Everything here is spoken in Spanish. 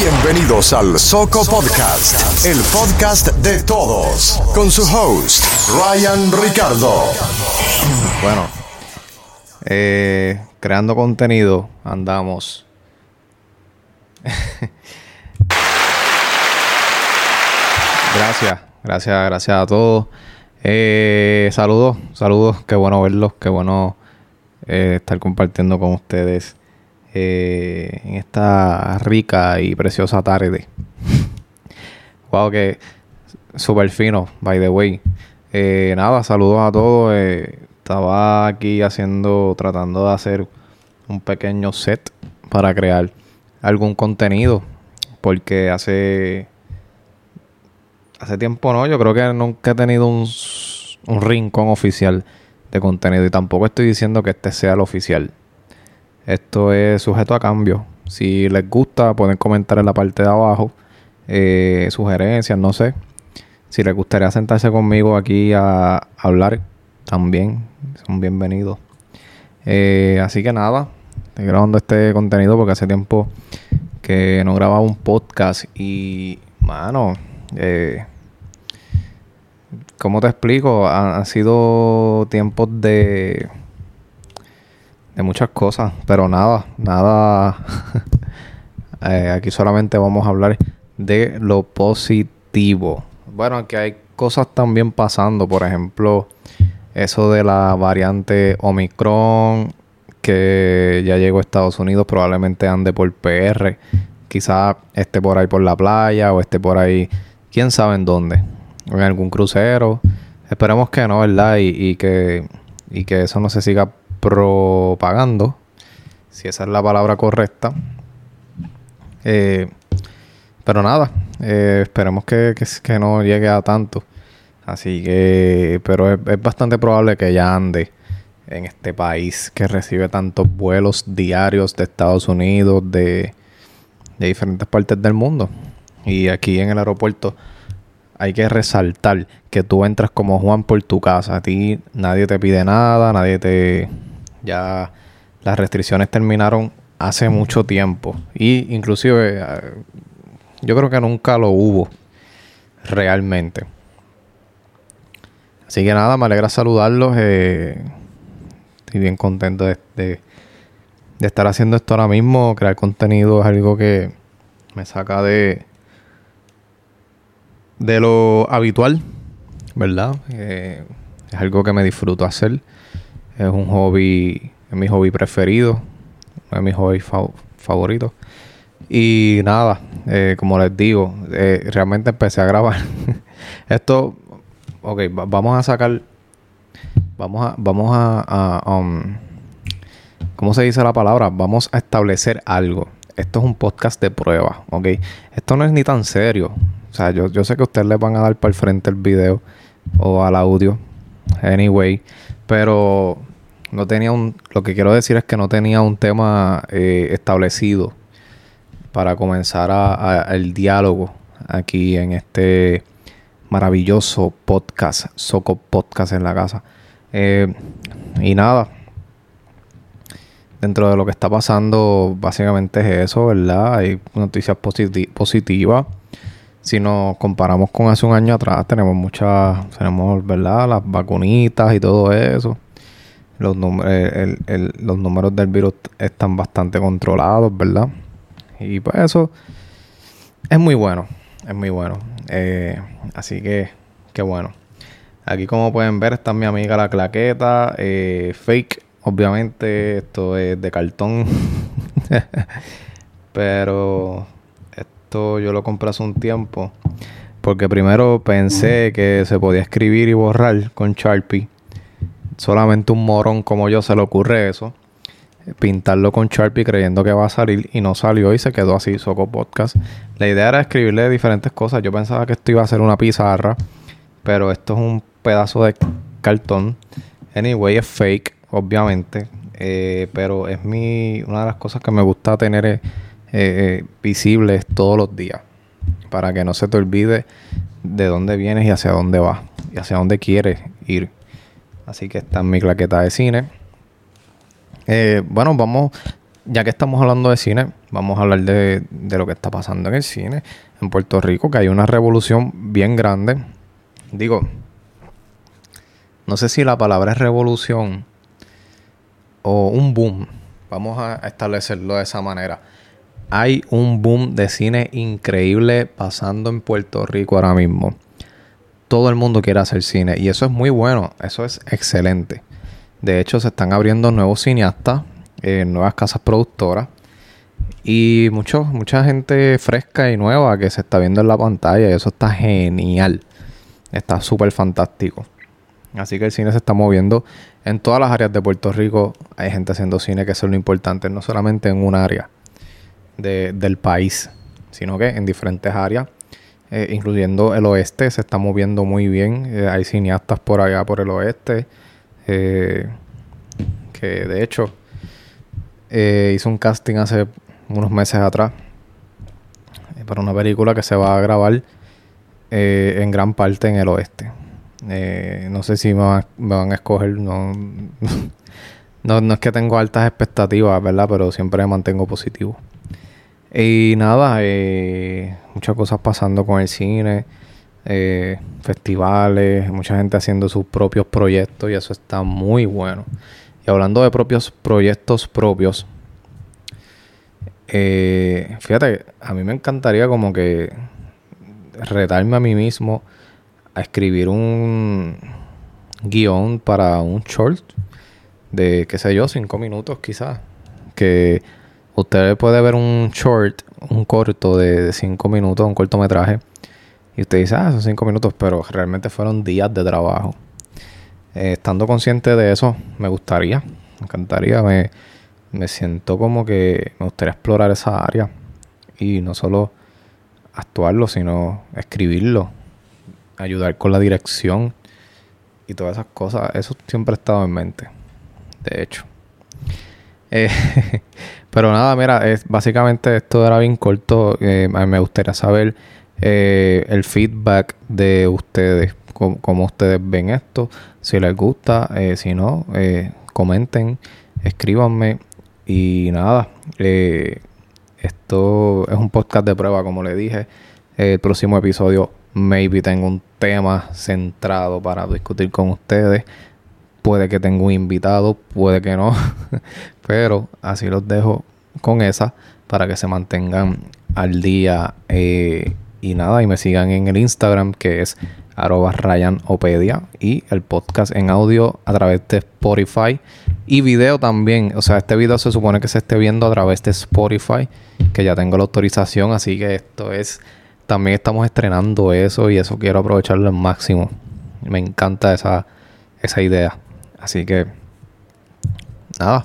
Bienvenidos al Soco Podcast, el podcast de todos, con su host, Ryan Ricardo. Bueno, eh, creando contenido, andamos. gracias, gracias, gracias a todos. Eh, saludos, saludos, qué bueno verlos, qué bueno eh, estar compartiendo con ustedes eh, en esta rica y preciosa tarde. wow, que súper fino, by the way. Eh, nada, saludos a todos. Eh, estaba aquí haciendo, tratando de hacer un pequeño set para crear algún contenido. Porque hace. Hace tiempo no, yo creo que nunca he tenido un, un rincón oficial de contenido. Y tampoco estoy diciendo que este sea el oficial. Esto es sujeto a cambio. Si les gusta, pueden comentar en la parte de abajo. eh, sugerencias, no sé. Si les gustaría sentarse conmigo aquí a hablar, también son bienvenidos. Eh, así que nada, estoy grabando este contenido porque hace tiempo que no grababa un podcast y, mano, eh, ¿cómo te explico? Han, han sido tiempos de, de muchas cosas, pero nada, nada. Eh, aquí solamente vamos a hablar de lo positivo. Bueno, aquí hay cosas también pasando, por ejemplo, eso de la variante Omicron que ya llegó a Estados Unidos, probablemente ande por PR, quizás esté por ahí por la playa o esté por ahí, quién sabe en dónde, en algún crucero. Esperemos que no, ¿verdad? Y, y que, y que eso no se siga propagando, si esa es la palabra correcta. Eh, pero nada, eh, esperemos que, que, no llegue a tanto. Así que, pero es, es bastante probable que ya ande en este país que recibe tantos vuelos diarios de Estados Unidos, de, de diferentes partes del mundo. Y aquí en el aeropuerto hay que resaltar que tú entras como Juan por tu casa. A ti nadie te pide nada, nadie te... Ya las restricciones terminaron hace mucho tiempo. Y inclusive eh, yo creo que nunca lo hubo realmente. Así que nada, me alegra saludarlos. eh, estoy bien contento de, de- estar haciendo esto ahora mismo. Crear contenido es algo que me saca de, de lo habitual, ¿verdad? Eh, es algo que me disfruto hacer. Es un hobby, es mi hobby preferido, uno de mis hobbies fa- favoritos. Y nada, eh, como les digo, eh, realmente empecé a grabar. Esto, ok, va- vamos a sacar, vamos a, vamos a, a, um, ¿cómo se dice la palabra? Vamos a establecer algo. Esto es un podcast de prueba, ¿ok? Esto no es ni tan serio. O sea, yo, yo sé que ustedes les van a dar para el frente el video o al audio. Anyway, pero no tenía un... Lo que quiero decir es que no tenía un tema eh, establecido para comenzar a- el diálogo aquí en este maravilloso podcast, Soco Podcast en la casa. Eh, y nada, dentro de lo que está pasando, básicamente es eso, ¿verdad? Hay noticias positi- positivas. Si nos comparamos con hace un año atrás, tenemos muchas, tenemos, ¿verdad? Las vacunitas y todo eso. Los, el- el- los números del virus están bastante controlados, ¿verdad? Y pues eso es muy bueno, es muy bueno. Eh, así que, qué bueno. Aquí como pueden ver está mi amiga la claqueta, eh, fake, obviamente esto es de cartón. Pero esto yo lo compré hace un tiempo. Porque primero pensé que se podía escribir y borrar con Sharpie. Solamente un morón como yo se le ocurre eso. Pintarlo con Sharpie creyendo que va a salir y no salió y se quedó así, Soco Podcast. La idea era escribirle diferentes cosas. Yo pensaba que esto iba a ser una pizarra. Pero esto es un pedazo de cartón. Anyway, es fake, obviamente. Eh, pero es mi una de las cosas que me gusta tener eh, eh, visibles todos los días. Para que no se te olvide de dónde vienes y hacia dónde vas. Y hacia dónde quieres ir. Así que esta es mi claqueta de cine. Eh, bueno, vamos. ya que estamos hablando de cine, vamos a hablar de, de, lo que está pasando en el cine en Puerto Rico, que hay una revolución bien grande. Digo, no sé si la palabra es revolución o un boom. Vamos a establecerlo de esa manera. Hay un boom de cine increíble pasando en Puerto Rico ahora mismo. Todo el mundo quiere hacer cine y eso es muy bueno, eso es excelente. De hecho, se están abriendo nuevos cineastas, eh, nuevas casas productoras y mucho, mucha gente fresca y nueva que se está viendo en la pantalla y eso está genial. Está súper fantástico. Así que el cine se está moviendo en todas las áreas de Puerto Rico. Hay gente haciendo cine, que eso es lo importante, no solamente en un área del país, sino que en diferentes áreas, eh, incluyendo el oeste, se está moviendo muy bien. Eh, hay cineastas por allá, por el oeste, eh, que de hecho hizo un casting hace unos meses atrás para una película que se va a grabar en gran parte en el oeste. no sé si me, van a escoger, no, no, es que tengo altas expectativas, ¿verdad? Pero siempre me mantengo positivo. Y nada, eh, muchas cosas pasando con el cine, eh, festivales, mucha gente haciendo sus propios proyectos y eso está muy bueno. Y hablando de propios proyectos propios, eh, fíjate, a mí me encantaría como que retarme a mí mismo a escribir un guion para un short de, qué sé yo, cinco minutos quizás. Que usted puede ver un short, un corto de 5 minutos, un cortometraje, y usted dice, ah, son 5 minutos, pero realmente fueron días de trabajo. Eh, estando consciente de eso, me gustaría, me encantaría, me, me siento como que me gustaría explorar esa área y no solo actuarlo, sino escribirlo, ayudar con la dirección y todas esas cosas. Eso siempre ha estado en mente, de hecho. Eh, pero nada, mira, es, básicamente esto era bien corto. Eh, me gustaría saber eh, el feedback de ustedes, cómo, ustedes ven esto, si les gusta, si no, comenten, escríbanme y nada. esto es un podcast de prueba, como le dije. El próximo episodio, maybe tengo un tema centrado para discutir con ustedes. Puede que tenga un invitado, puede que no. Pero así los dejo con esa para que se mantengan al día. Eh, y nada, y me sigan en el Instagram que es arroba RyanOpedia y el podcast en audio a través de Spotify y video también. O sea, este video se supone que se esté viendo a través de Spotify, que ya tengo la autorización, así que esto es... También estamos estrenando eso y eso quiero aprovecharlo al máximo. Me encanta esa, esa idea. Así que, nada,